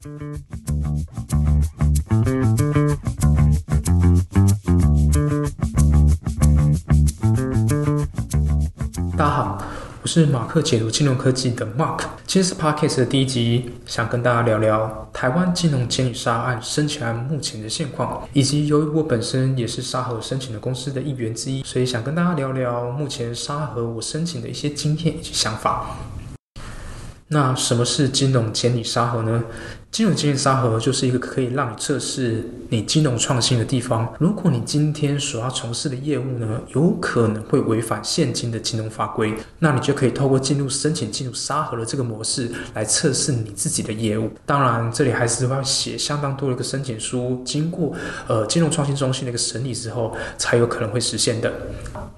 大家好，我是马克解读金融科技的 Mark。今天是 Podcast 的第一集，想跟大家聊聊台湾金融监理沙案申请案目前的现况，以及由于我本身也是沙盒申请的公司的一员之一，所以想跟大家聊聊目前沙盒我申请的一些经验以及想法。那什么是金融监理沙盒呢？金融监理沙盒就是一个可以让你测试你金融创新的地方。如果你今天所要从事的业务呢，有可能会违反现今的金融法规，那你就可以透过进入申请进入沙盒的这个模式来测试你自己的业务。当然，这里还是要写相当多的一个申请书，经过呃金融创新中心的一个审理之后，才有可能会实现的。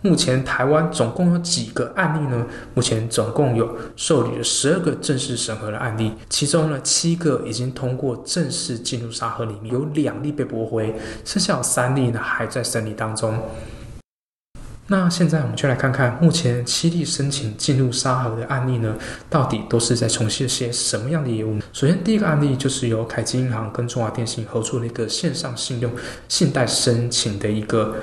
目前台湾总共有几个案例呢？目前总共有受理了十二个正式审核的案例，其中呢七个已经经通过正式进入沙盒里面，有两例被驳回，剩下有三例呢还在审理当中。那现在我们就来看看目前七例申请进入沙盒的案例呢，到底都是在从事些什么样的业务？首先第一个案例就是由凯基银行跟中华电信合作的一个线上信用信贷申请的一个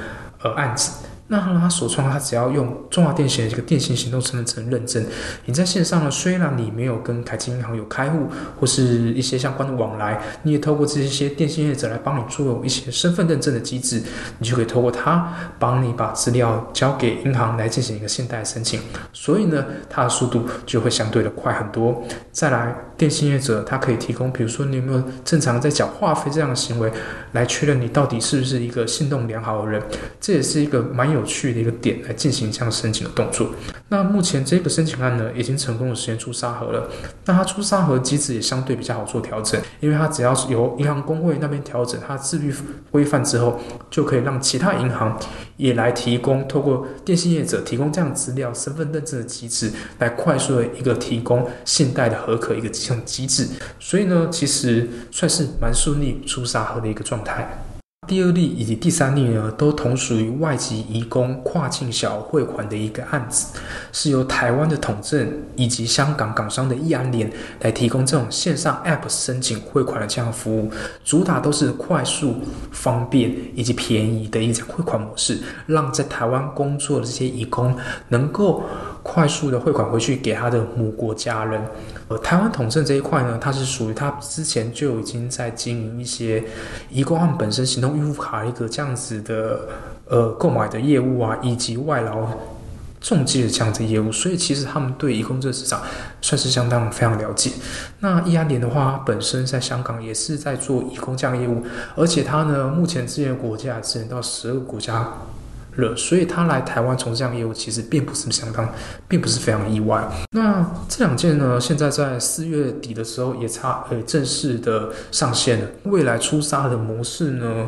呃案子。那他首创，他只要用中华电信的这个电信行动身份证认证，你在线上呢，虽然你没有跟凯基银行有开户或是一些相关的往来，你也透过这些电信业者来帮你做一些身份认证的机制，你就可以透过他帮你把资料交给银行来进行一个信贷申请，所以呢，它的速度就会相对的快很多。再来，电信业者他可以提供，比如说你有没有正常在缴话费这样的行为，来确认你到底是不是一个信用良好的人，这也是一个蛮有。趣的一个点来进行这样申请的动作。那目前这个申请案呢，已经成功的实现出沙盒了。那它出沙盒机制也相对比较好做调整，因为它只要是由银行工会那边调整它自律规范之后，就可以让其他银行也来提供，透过电信业者提供这样资料、身份认证的机制，来快速的一个提供信贷的合可一个这样机制。所以呢，其实算是蛮顺利出沙盒的一个状态。第二例以及第三例呢，都同属于外籍移工跨境小汇款的一个案子，是由台湾的统政以及香港港商的易安联来提供这种线上 App 申请汇款的这样服务，主打都是快速、方便以及便宜的一种汇款模式，让在台湾工作的这些移工能够快速的汇款回去给他的母国家人。呃，台湾统政这一块呢，它是属于它之前就已经在经营一些移工他们本身行动预付卡一个这样子的呃购买的业务啊，以及外劳中介的这样子业务，所以其实他们对移工这个市场算是相当非常了解。那易安联的话，本身在香港也是在做移工这样业务，而且它呢目前支援国家支援到十二个国家。了，所以他来台湾从事这样业务，其实并不是相当，并不是非常意外。那这两件呢，现在在四月底的时候也差呃正式的上线了。未来出沙的模式呢，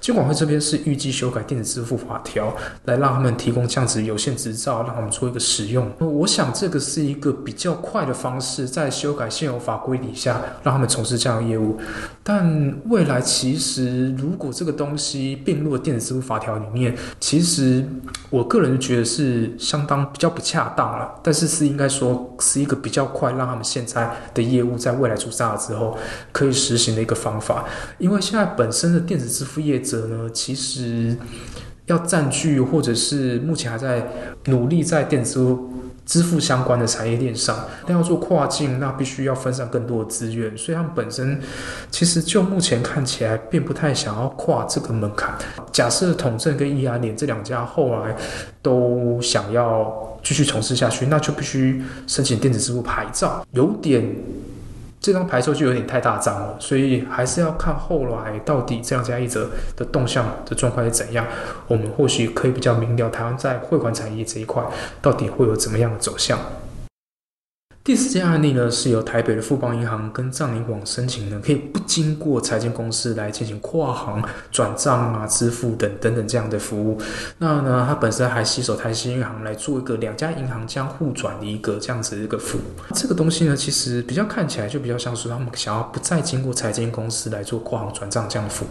监管会这边是预计修改电子支付法条，来让他们提供这样子有限执照，让他们做一个使用。我想这个是一个比较快的方式，在修改现有法规底下，让他们从事这样的业务。但未来其实如果这个东西并入电子支付法条里面，其实。其实，我个人觉得是相当比较不恰当了，但是是应该说是一个比较快，让他们现在的业务在未来出沙之后可以实行的一个方法。因为现在本身的电子支付业者呢，其实要占据或者是目前还在努力在电子支付。支付相关的产业链上，但要做跨境，那必须要分散更多的资源，所以他们本身其实就目前看起来，并不太想要跨这个门槛。假设统正跟易安联这两家后来都想要继续从事下去，那就必须申请电子支付牌照，有点。这张牌照就有点太大张了，所以还是要看后来到底这样加一折的动向的状况是怎样，我们或许可以比较明了台湾在汇款产业这一块到底会有怎么样的走向。第四件案例呢，是由台北的富邦银行跟藏银网申请呢，可以不经过财经公司来进行跨行转账啊、支付等等等这样的服务。那呢，它本身还携手台新银行来做一个两家银行将互转的一个这样子的一个服务。这个东西呢，其实比较看起来就比较像是他们想要不再经过财经公司来做跨行转账这样服务。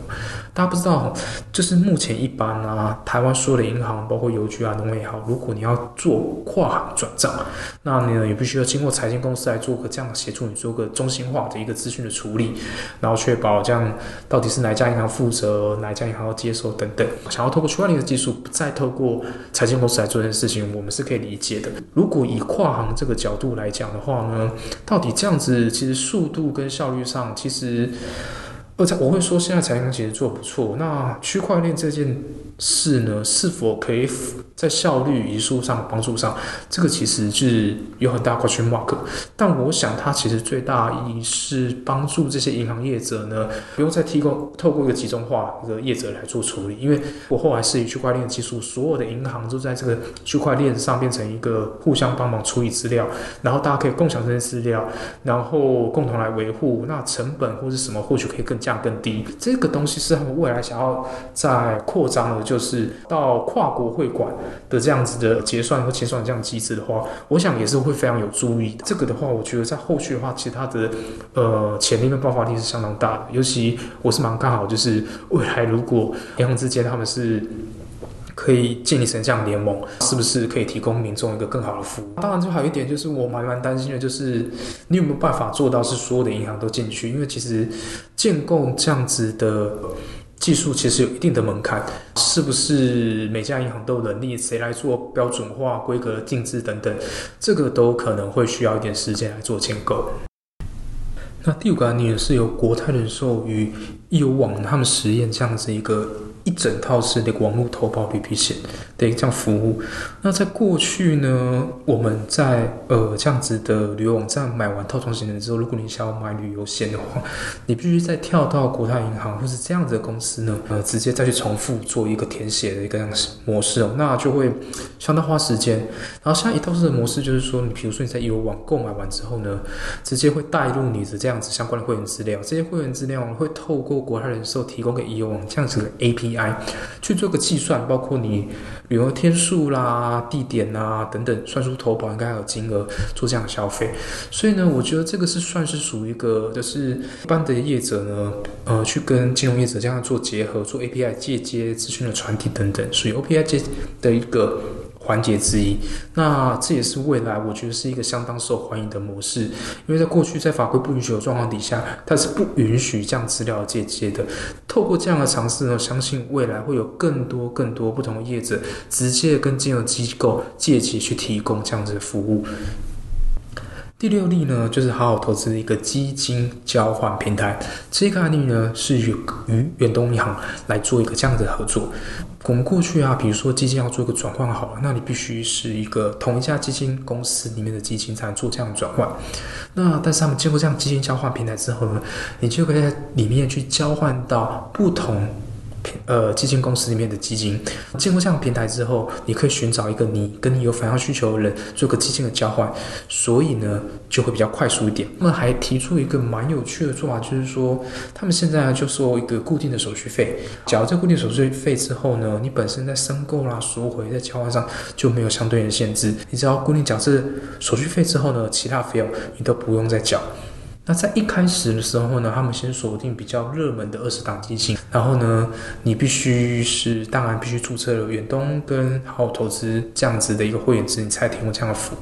大家不知道，就是目前一般啊，台湾所有的银行，包括邮局啊、农业也好，如果你要做跨行转账，那你呢也必须要经过财财经公司来做个这样协助你做个中心化的一个资讯的处理，然后确保这样到底是哪家银行负责，哪家银行要接受等等。想要透过区块链的技术，不再透过财经公司来做这件事情，我们是可以理解的。如果以跨行这个角度来讲的话呢，到底这样子其实速度跟效率上，其实。而且我会说，现在财经其实做不错。那区块链这件是呢，是否可以在效率、移速上帮助上，这个其实是有很大 question mark。但我想，它其实最大意义是帮助这些银行业者呢，不用再提供透过一个集中化的业者来做处理。因为我后来是以区块链技术，所有的银行都在这个区块链上变成一个互相帮忙处理资料，然后大家可以共享这些资料，然后共同来维护。那成本或是什么，或许可以更。降更低，这个东西是他们未来想要在扩张的，就是到跨国会馆的这样子的结算和清算这样机制的话，我想也是会非常有注意。这个的话，我觉得在后续的话，其实它的呃潜力跟爆发力是相当大的。尤其我是蛮看好，就是未来如果银行之间他们是。可以建立成这样联盟，是不是可以提供民众一个更好的服务？当然，就还有一点就是，我蛮蛮担心的，就是你有没有办法做到是所有的银行都进去？因为其实建构这样子的技术其实有一定的门槛，是不是每家银行都有能力？谁来做标准化、规格定制等等？这个都可能会需要一点时间来做建构。那第五个案例是由国泰人寿与易有网他们实验这样子一个。一整套是那个网络投保旅行险的一个这样服务。那在过去呢，我们在呃这样子的旅游网站买完套装行程之后，如果你想要买旅游险的话，你必须再跳到国泰银行或是这样子的公司呢，呃，直接再去重复做一个填写的一个样式模式哦，那就会相当花时间。然后现在一套式的模式就是说，你比如说你在游网购买完之后呢，直接会带入你的这样子相关的会员资料，这些会员资料会透过国泰人寿提供给游网这样子的 API。去做个计算，包括你旅游天数啦、地点啊等等，算出投保应该有金额做这样的消费。所以呢，我觉得这个是算是属于一个，就是一般的业者呢，呃，去跟金融业者这样做结合，做 API 借接资讯的传递等等，属于 OPI 接的一个。环节之一，那这也是未来我觉得是一个相当受欢迎的模式，因为在过去在法规不允许的状况底下，它是不允许这样资料借接的。透过这样的尝试呢，相信未来会有更多更多不同的业者直接跟金融机构借机去提供这样子的服务。第六例呢，就是好好投资一个基金交换平台。这个案例呢，是与与远东银行来做一个这样的合作。我们过去啊，比如说基金要做一个转换好了，那你必须是一个同一家基金公司里面的基金才能做这样的转换。那但是他们经过这样基金交换平台之后呢，你就可以在里面去交换到不同。呃，基金公司里面的基金，经过这样平台之后，你可以寻找一个你跟你有反向需求的人，做个基金的交换，所以呢，就会比较快速一点。那么还提出一个蛮有趣的做法，就是说，他们现在就收一个固定的手续费，缴这固定手续费之后呢，你本身在申购啦、赎回在交换上就没有相对应的限制，你只要固定缴这手续费之后呢，其他费用你都不用再缴。那在一开始的时候呢，他们先锁定比较热门的二十档基金，然后呢，你必须是当然必须注册了远东跟好投资这样子的一个会员制，你才提供这样的服务。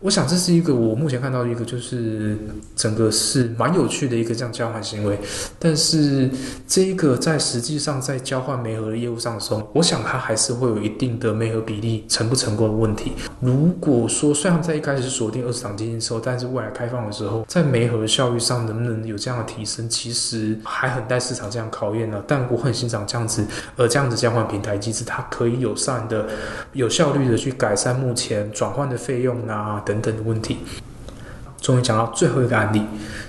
我想这是一个我目前看到一个就是整个是蛮有趣的一个这样交换行为，但是这一个在实际上在交换煤核的业务上的时候，我想它还是会有一定的煤核比例成不成功的问题。如果说虽然在一开始锁定二十档基金之后，但是未来开放的时候，在煤核效教育上能不能有这样的提升，其实还很待市场这样考验呢。但我很欣赏这样子呃这样子交换平台机制，它可以友善的、有效率的去改善目前转换的费用啊。等等的问题，终于讲到最后一个案例。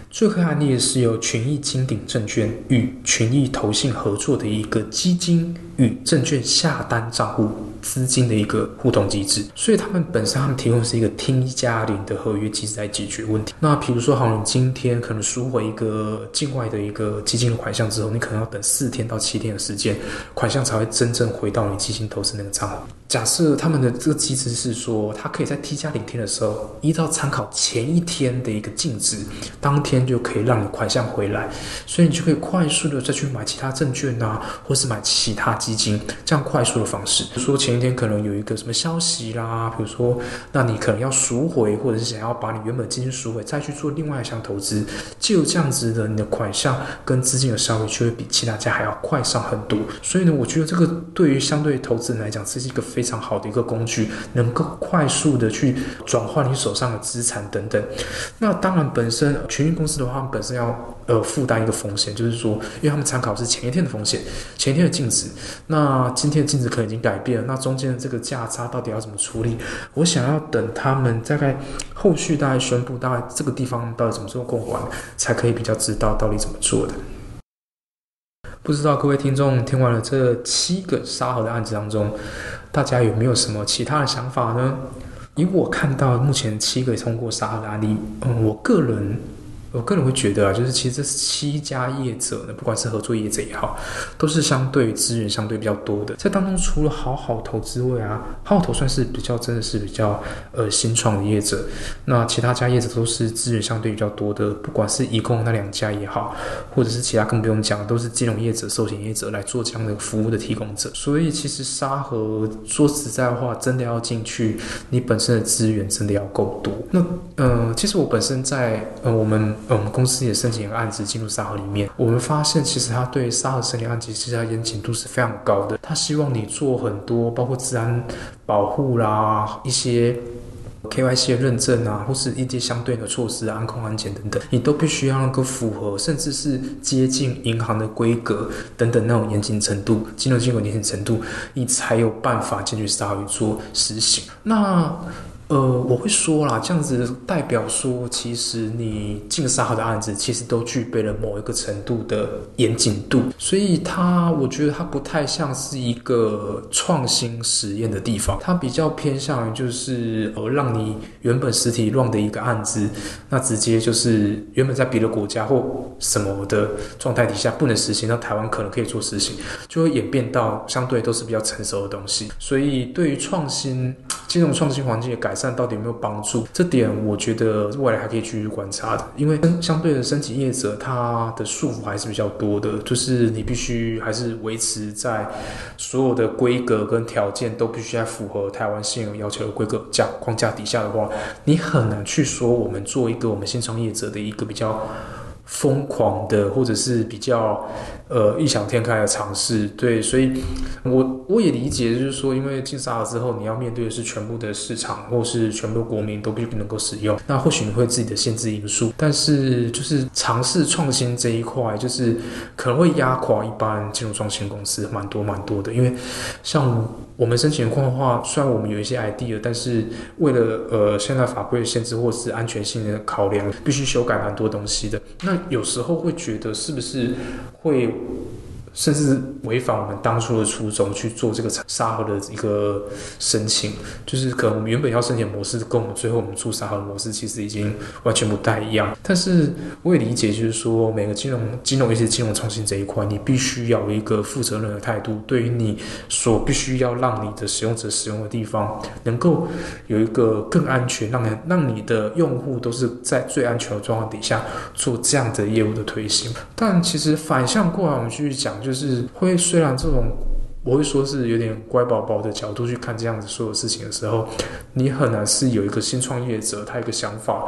最后一个案例是由群益金鼎证券与群益投信合作的一个基金与证券下单账户资金的一个互动机制。所以他们本身他们提供的是一个听一加零的合约机制来解决问题。那比如说，好，你今天可能赎回一个境外的一个基金的款项之后，你可能要等四天到七天的时间，款项才会真正回到你基金投资那个账户。假设他们的这个机制是说，它可以在 T 加零天的时候，依照参考前一天的一个净值，当天就可以让你款项回来，所以你就可以快速的再去买其他证券啊，或是买其他基金，这样快速的方式。说前今天可能有一个什么消息啦，比如说，那你可能要赎回，或者是想要把你原本基金赎回，再去做另外一项投资，就这样子的，你的款项跟资金的效率就会比其他家还要快上很多。所以呢，我觉得这个对于相对投资人来讲，这是一个非常好的一个工具，能够快速的去转换你手上的资产等等。那当然，本身权益公司的话，本身要呃负担一个风险，就是说，因为他们参考是前一天的风险，前一天的净值，那今天的净值可能已经改变了，那中间的这个价差到底要怎么处理？我想要等他们大概后续大概宣布大概这个地方到底怎么做共管，才可以比较知道到底怎么做的。不知道各位听众听完了这七个沙盒的案子当中，大家有没有什么其他的想法呢？以我看到目前七个通过沙盒的案例，嗯，我个人。我个人会觉得啊，就是其实这七家业者呢，不管是合作业者也好，都是相对资源相对比较多的。在当中，除了好好投资位啊，好好投算是比较真的是比较呃新创的业者。那其他家业者都是资源相对比较多的，不管是一共那两家也好，或者是其他更不用讲，都是金融业者、寿险业者来做这样的服务的提供者。所以其实沙盒说实在话，真的要进去，你本身的资源真的要够多。那呃，其实我本身在呃我们。呃，我们公司也申请一个案子进入沙盒里面，我们发现其实他对沙盒申请案子，其实它严谨度是非常高的。他希望你做很多，包括治安保护啦，一些 KYC 的认证啊，或是一些相对的措施，安控、安检等等，你都必须要能够符合，甚至是接近银行的规格等等那种严谨程度，金融机构严谨程度，你才有办法进去沙盒做实行。那呃，我会说啦，这样子代表说，其实你进沙盒的案子，其实都具备了某一个程度的严谨度，所以它，我觉得它不太像是一个创新实验的地方，它比较偏向于就是呃，让你原本实体乱的一个案子，那直接就是原本在别的国家或什么的状态底下不能实行，那台湾可能可以做实行，就会演变到相对都是比较成熟的东西，所以对于创新金融创新环境的改。善到底有没有帮助？这点我觉得未来还可以继续观察的，因为相对的申请业者，他的束缚还是比较多的，就是你必须还是维持在所有的规格跟条件都必须在符合台湾现有要求的规格架框架底下的话，你很难去说我们做一个我们新创业者的一个比较。疯狂的，或者是比较呃异想天开的尝试，对，所以我我也理解，就是说，因为进沙了之后，你要面对的是全部的市场，或是全部国民都必须能够使用，那或许你会自己的限制因素，但是就是尝试创新这一块，就是可能会压垮一般金融创新公司蛮多蛮多的，因为像。我们申请的话，虽然我们有一些 idea，但是为了呃现在法规的限制或是安全性的考量，必须修改蛮多东西的。那有时候会觉得是不是会？甚至违反我们当初的初衷去做这个沙盒的一个申请，就是可能我们原本要申请模式，跟我们最后我们做沙盒的模式其实已经完全不太一样。但是我也理解，就是说每个金融、金融一些金融创新这一块，你必须要有一个负责任的态度，对于你所必须要让你的使用者使用的地方，能够有一个更安全，让让你的用户都是在最安全的状况底下做这样的业务的推行。但其实反向过来，我们继续讲。就是会，虽然这种我会说是有点乖宝宝的角度去看这样子所有事情的时候，你很难是有一个新创业者，他一个想法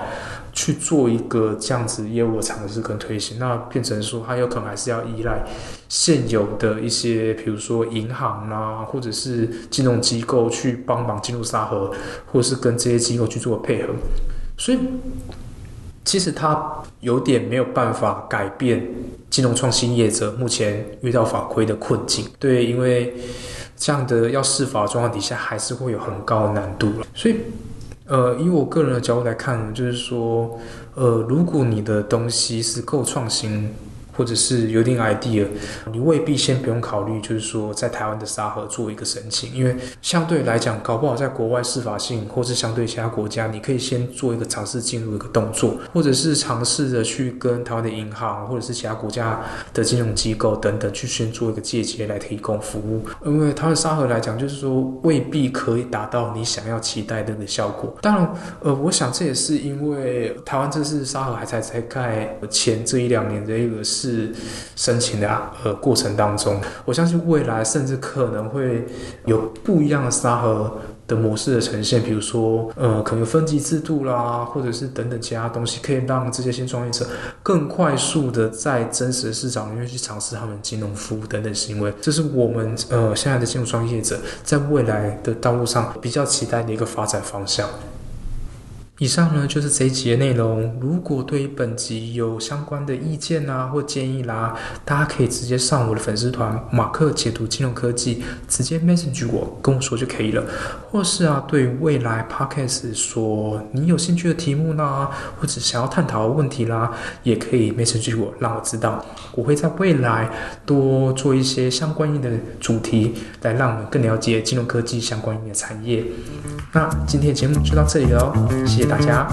去做一个这样子业务的尝试跟推行，那变成说他有可能还是要依赖现有的一些，比如说银行啦，或者是金融机构去帮忙进入沙盒，或者是跟这些机构去做配合，所以。其实它有点没有办法改变金融创新业者目前遇到法规的困境，对，因为这样的要试法状况底下，还是会有很高的难度所以，呃，以我个人的角度来看，就是说，呃，如果你的东西是够创新。或者是有点 idea，你未必先不用考虑，就是说在台湾的沙盒做一个申请，因为相对来讲，搞不好在国外司法性，或是相对其他国家，你可以先做一个尝试进入一个动作，或者是尝试着去跟台湾的银行，或者是其他国家的金融机构等等去先做一个借接来提供服务。因为台湾沙盒来讲，就是说未必可以达到你想要期待的那个效果。当然，呃，我想这也是因为台湾这次沙盒还才才盖前这一两年的一个事。是申请的呃过程当中，我相信未来甚至可能会有不一样的沙盒的模式的呈现，比如说呃可能有分级制度啦，或者是等等其他东西，可以让这些新创业者更快速的在真实的市场里面去尝试他们金融服务等等行为。这是我们呃现在的金融创业者在未来的道路上比较期待的一个发展方向。以上呢就是这一集的内容。如果对于本集有相关的意见啊或建议啦，大家可以直接上我的粉丝团马克解读金融科技，直接 message 我跟我说就可以了。或是啊，对未来 podcast 所你有兴趣的题目啦，或者想要探讨的问题啦，也可以 message 我，让我知道。我会在未来多做一些相关应的主题，来让我们更了解金融科技相关的产业。那今天的节目就到这里了，谢谢大家。